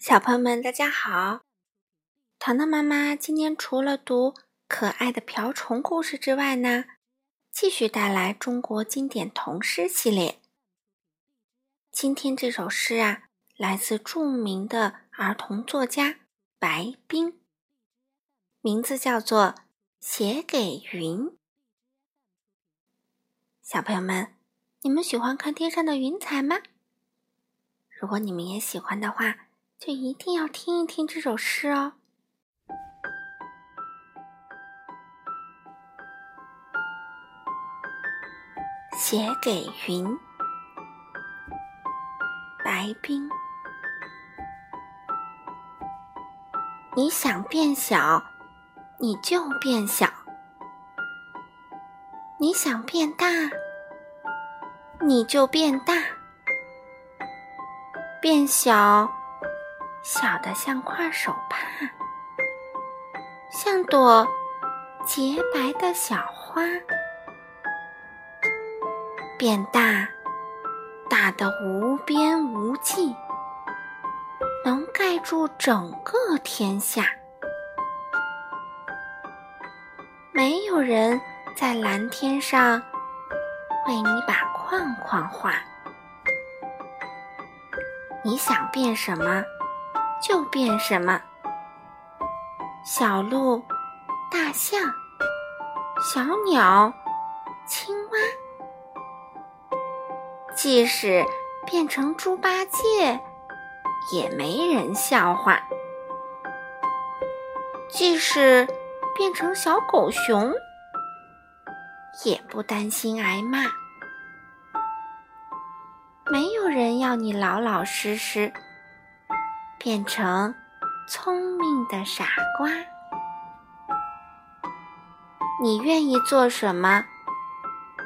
小朋友们，大家好！糖糖妈妈今天除了读可爱的瓢虫故事之外呢，继续带来中国经典童诗系列。今天这首诗啊，来自著名的儿童作家白冰，名字叫做《写给云》。小朋友们，你们喜欢看天上的云彩吗？如果你们也喜欢的话，就一定要听一听这首诗哦。写给云，白冰。你想变小，你就变小；你想变大，你就变大。变小。小的像块手帕，像朵洁白的小花；变大，大的无边无际，能盖住整个天下。没有人在蓝天上为你把框框画。你想变什么？就变什么，小鹿、大象、小鸟、青蛙，即使变成猪八戒，也没人笑话；即使变成小狗熊，也不担心挨骂。没有人要你老老实实。变成聪明的傻瓜，你愿意做什么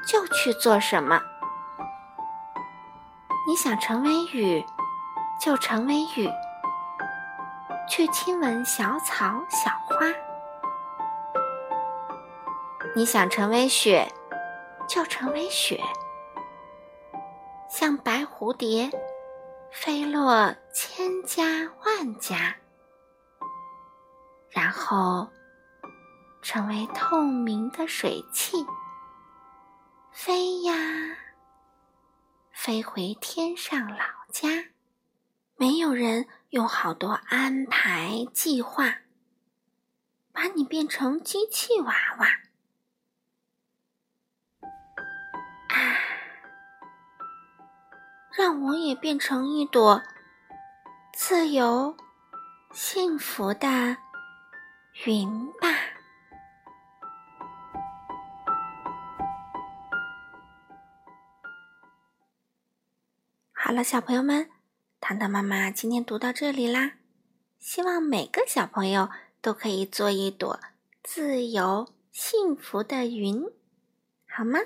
就去做什么。你想成为雨，就成为雨，去亲吻小草小花。你想成为雪，就成为雪，像白蝴蝶。飞落千家万家，然后成为透明的水汽，飞呀，飞回天上老家。没有人用好多安排计划，把你变成机器娃娃。让我也变成一朵自由、幸福的云吧。好了，小朋友们，糖糖妈妈今天读到这里啦。希望每个小朋友都可以做一朵自由、幸福的云，好吗？